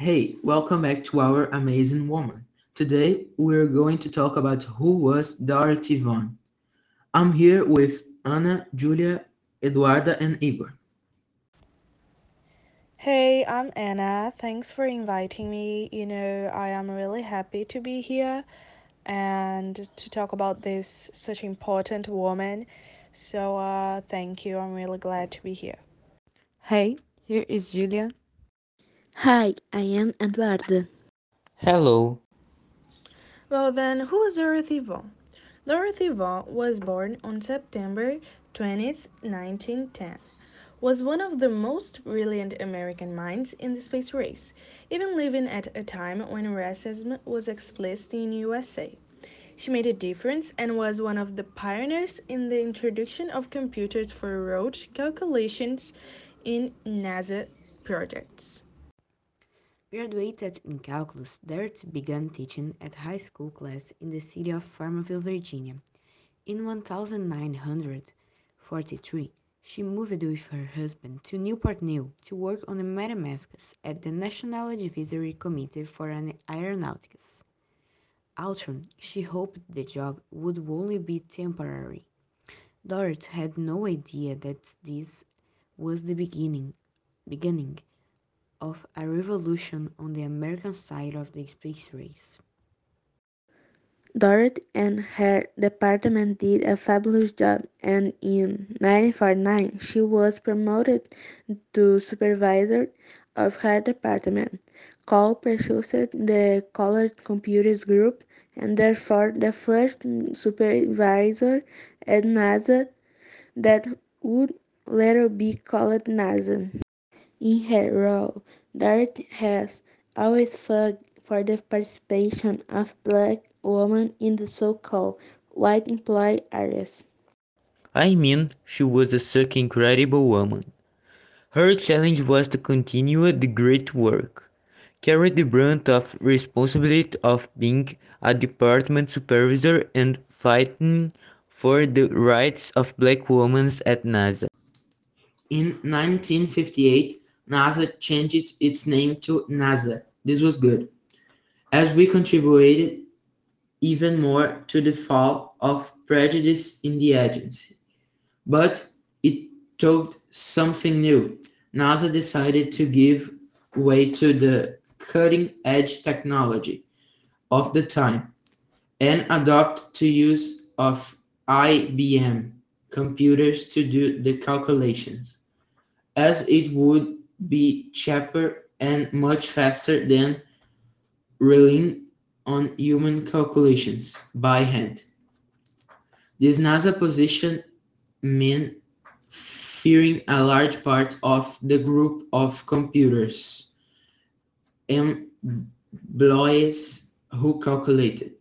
Hey, welcome back to our amazing woman. Today we're going to talk about who was Dorothy Vaughan. I'm here with Ana, Julia, Eduarda, and Igor. Hey, I'm Ana. Thanks for inviting me. You know, I am really happy to be here and to talk about this such important woman. So, uh, thank you. I'm really glad to be here. Hey, here is Julia. Hi, I am Eduarda. Hello. Well, then, who was Dorothy Vaughan? Dorothy Vaughan was born on September 20th, 1910 was one of the most brilliant American minds in the space race, even living at a time when racism was explicit in USA. She made a difference and was one of the pioneers in the introduction of computers for road calculations in NASA projects. Graduated in calculus, Dorothy began teaching at high school class in the city of Farmville, Virginia. In 1943, she moved with her husband to Newport News to work on the mathematics at the National Advisory Committee for Aeronautics. Although she hoped the job would only be temporary, Dorothy had no idea that this was the beginning, beginning of a revolution on the American side of the space race. Dorothy and her department did a fabulous job, and in 1949 she was promoted to supervisor of her department. Cole pursued the Colored Computers Group and therefore the first supervisor at NACA that would later be called NASA. In her role, Dorothy has always fought for the participation of black women in the so-called white employed areas. I mean, she was a such incredible woman. Her challenge was to continue the great work, carry the brunt of responsibility of being a department supervisor and fighting for the rights of black women at NASA. In 1958, NACA changed its name to NASA. This was good, as we contributed even more to the fall of prejudice in the agency. But it took something new. NASA decided to give way to the cutting edge technology of the time and adopt to use of IBM computers to do the calculations as it would be cheaper and much faster than relying on human calculations by hand. This NASA position meant fearing a large part of the group of computers employees who calculated,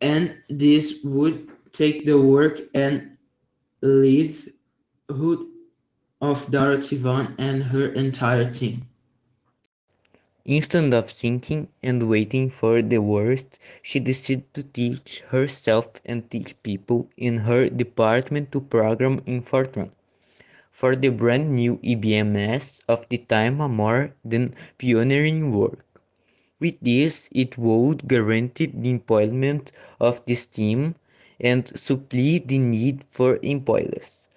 and this would take the work and livelihood of Dorothy Vaughan and her entire team. Instead of thinking and waiting for the worst, she decided to teach herself and teach people in her department to program in Fortran for the brand new IBMs of the time a more than pioneering work. With this, it would guarantee the employment of this team and supply the need for employees.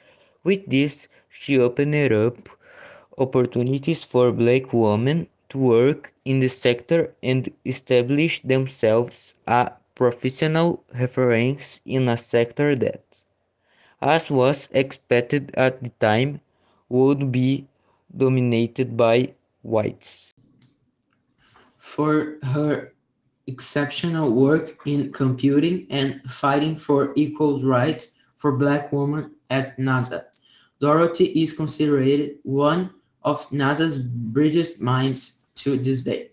With this, she opened up opportunities for black women to work in the sector and establish themselves a professional reference in a sector that, as was expected at the time, would be dominated by whites. For her exceptional work in computing and fighting for equal rights for black women at NASA, Dorothy is considered one of NASA's brightest minds to this day.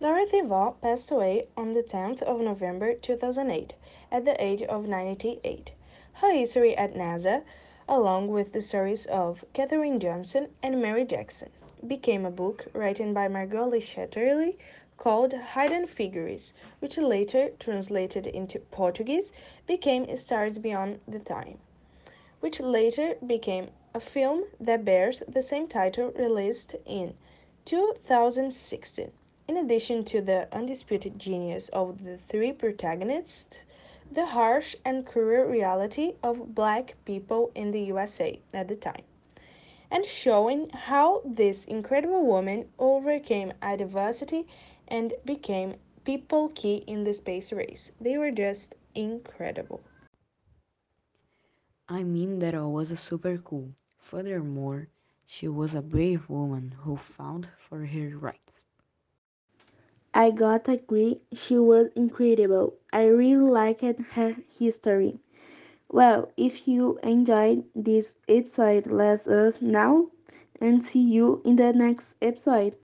Dorothy Vaughan passed away on the 10th of November 2008 at the age of 98. Her history at NASA, along with the stories of Katherine Johnson and Mary Jackson, became a book written by Margot Lee Shetterly called Hidden Figures, which later, translated into Portuguese, became Stars Beyond the Time, which later became a film that bears the same title released in 2016. In addition to the undisputed genius of the three protagonists, the harsh and cruel reality of black people in the USA at the time, and showing how this incredible woman overcame adversity and became people key in the space race. They were just incredible. I mean that I was a super cool. Furthermore, she was a brave woman who fought for her rights. I gotta agree, she was incredible. I really liked her history. Well, if you enjoyed this episode, let us know and see you in the next episode.